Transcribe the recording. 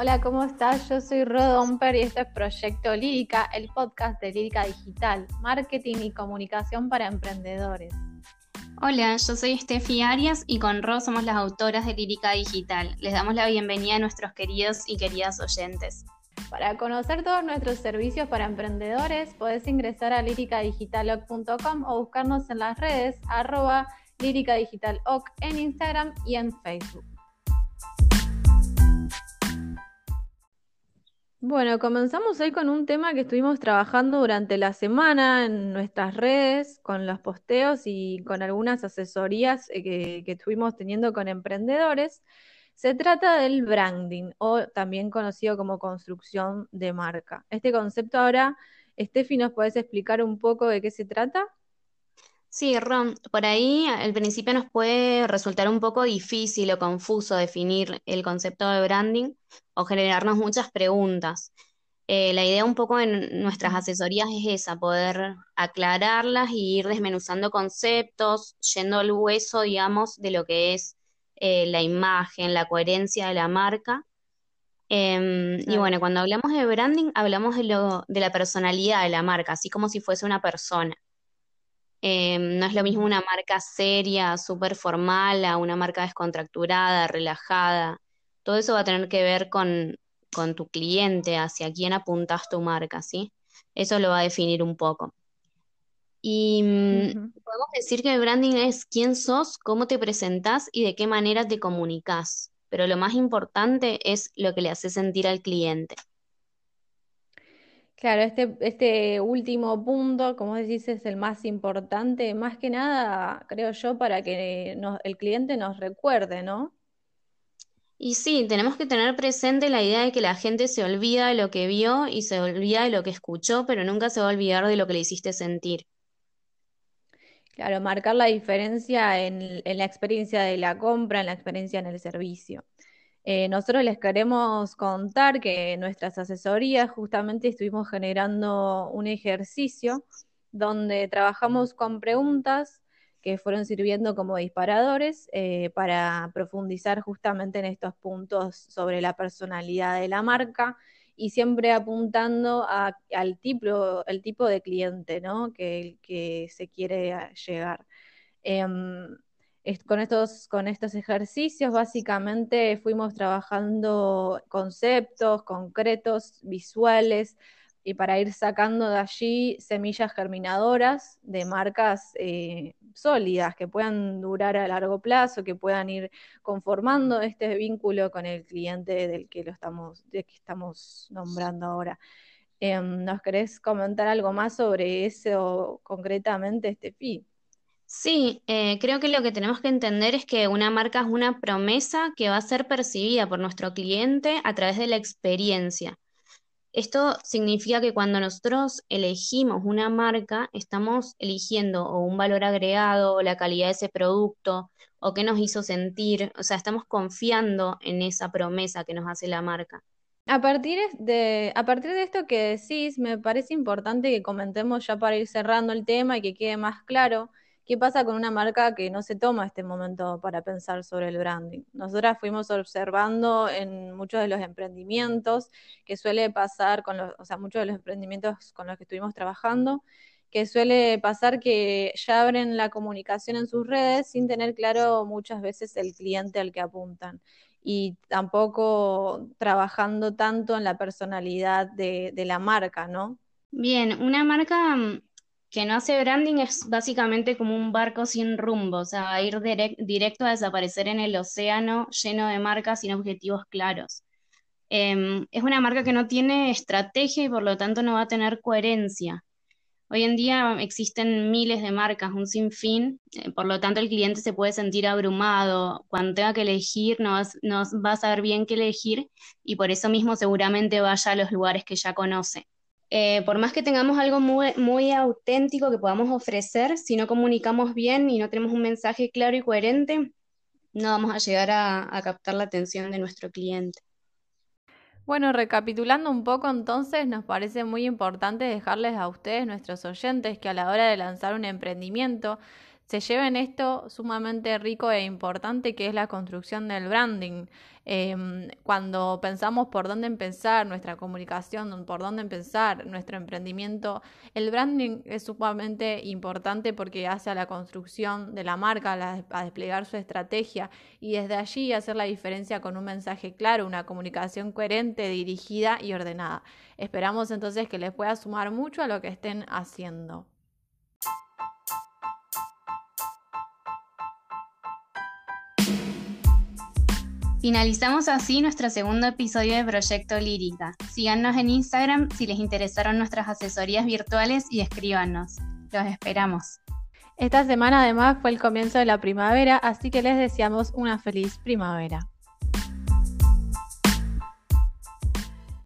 Hola, ¿cómo estás? Yo soy Rodomper y esto es Proyecto Lírica, el podcast de Lírica Digital, marketing y comunicación para emprendedores. Hola, yo soy Steffi Arias y con Ro somos las autoras de Lírica Digital. Les damos la bienvenida a nuestros queridos y queridas oyentes. Para conocer todos nuestros servicios para emprendedores, podés ingresar a líricadigitalog.com o buscarnos en las redes arroba líricadigitalog en Instagram y en Facebook. Bueno, comenzamos hoy con un tema que estuvimos trabajando durante la semana en nuestras redes, con los posteos y con algunas asesorías eh, que, estuvimos teniendo con emprendedores. Se trata del branding o también conocido como construcción de marca. Este concepto ahora, Steffi, ¿nos podés explicar un poco de qué se trata? Sí, Ron, por ahí al principio nos puede resultar un poco difícil o confuso definir el concepto de branding o generarnos muchas preguntas. Eh, la idea un poco en nuestras asesorías es esa, poder aclararlas y ir desmenuzando conceptos, yendo al hueso, digamos, de lo que es eh, la imagen, la coherencia de la marca. Em, y bueno, cuando hablamos de branding, hablamos de, lo, de la personalidad de la marca, así como si fuese una persona. Em, no es lo mismo una marca seria, súper formal, a una marca descontracturada, relajada. Todo eso va a tener que ver con, con tu cliente, hacia quién apuntas tu marca, ¿sí? Eso lo va a definir un poco. Y mm, podemos decir que el branding es quién sos, cómo te presentás y de qué manera te comunicas. Pero lo más importante es lo que le hace sentir al cliente. Claro, este, este último punto, como decís, es el más importante, más que nada, creo yo, para que el cliente nos recuerde, ¿no? Y sí, tenemos que tener presente la idea de que la gente se olvida de lo que vio y se olvida de lo que escuchó, pero nunca se va a olvidar de lo que le hiciste sentir. Claro, marcar la diferencia en, en la experiencia de la compra, en la experiencia en el servicio. Eh, nosotros les queremos contar que nuestras asesorías justamente estuvimos generando un ejercicio donde trabajamos con preguntas que fueron sirviendo como disparadores eh, para profundizar justamente en estos puntos sobre la personalidad de la marca y siempre apuntando al tipo, el tipo de cliente ¿no? que, que se quiere llegar. Em, con estos, con estos ejercicios básicamente fuimos trabajando conceptos concretos, visuales, y para ir sacando de allí semillas germinadoras de marcas eh, sólidas que puedan durar a largo plazo, que puedan ir conformando este vínculo con el cliente del que lo estamos, que estamos nombrando ahora. Em, ¿Nos querés comentar algo más sobre eso concretamente, este fin? Sí, eh, creo que lo que tenemos que entender es que una marca es una promesa que va a ser percibida por nuestro cliente a través de la experiencia. Esto significa que cuando nosotros elegimos una marca, estamos eligiendo o un valor agregado, o la calidad de ese producto, o qué nos hizo sentir, o sea, estamos confiando en esa promesa que nos hace la marca. A partir de, a partir de esto que decís, me parece importante que comentemos ya para ir cerrando el tema y que quede más claro ¿Qué pasa con una marca que no se toma este momento para pensar sobre el branding? Nosotras fuimos observando en muchos de los emprendimientos que suele pasar con los, o sea, muchos de los emprendimientos con los que estuvimos trabajando, que suele pasar que ya abren la comunicación en sus redes sin tener claro muchas veces el cliente al que apuntan y tampoco trabajando tanto en la personalidad de, de la marca, ¿no? Bien, una marca mm, que no hace branding es básicamente como un barco sin rumbo, o sea, va a ir directo a desaparecer en el océano lleno de marcas sin objetivos claros. Em, es una marca que no tiene estrategia y por lo tanto no va a tener coherencia. Hoy en día existen miles de marcas, un sinfín, eh, por lo tanto el cliente se puede sentir abrumado. Cuando tenga que elegir, no, no va a saber bien qué elegir y por eso mismo seguramente vaya a los lugares que ya conoce. Eh, por más que tengamos algo muy, muy auténtico que podamos ofrecer, si no comunicamos bien y no tenemos un mensaje claro y coherente, no vamos a llegar a, captar la atención de nuestro cliente. Bueno, recapitulando un poco entonces, nos parece muy importante dejarles a ustedes, nuestros oyentes, que a la hora de lanzar un emprendimiento, se lleven esto sumamente rico e importante que es la construcción del branding. Em, cuando pensamos por dónde empezar nuestra comunicación, por dónde empezar nuestro emprendimiento, el branding es sumamente importante porque hace a la construcción de la marca, a desplegar su estrategia y desde allí hacer la diferencia con un mensaje claro, una comunicación coherente, dirigida y ordenada. Esperamos entonces que les pueda sumar mucho a lo que estén haciendo. Finalizamos así nuestro segundo episodio de Proyecto Lírica. Síganos en Instagram si les interesaron nuestras asesorías virtuales y escríbanos. Los esperamos. Esta semana además fue el comienzo de la primavera, así que les deseamos una feliz primavera.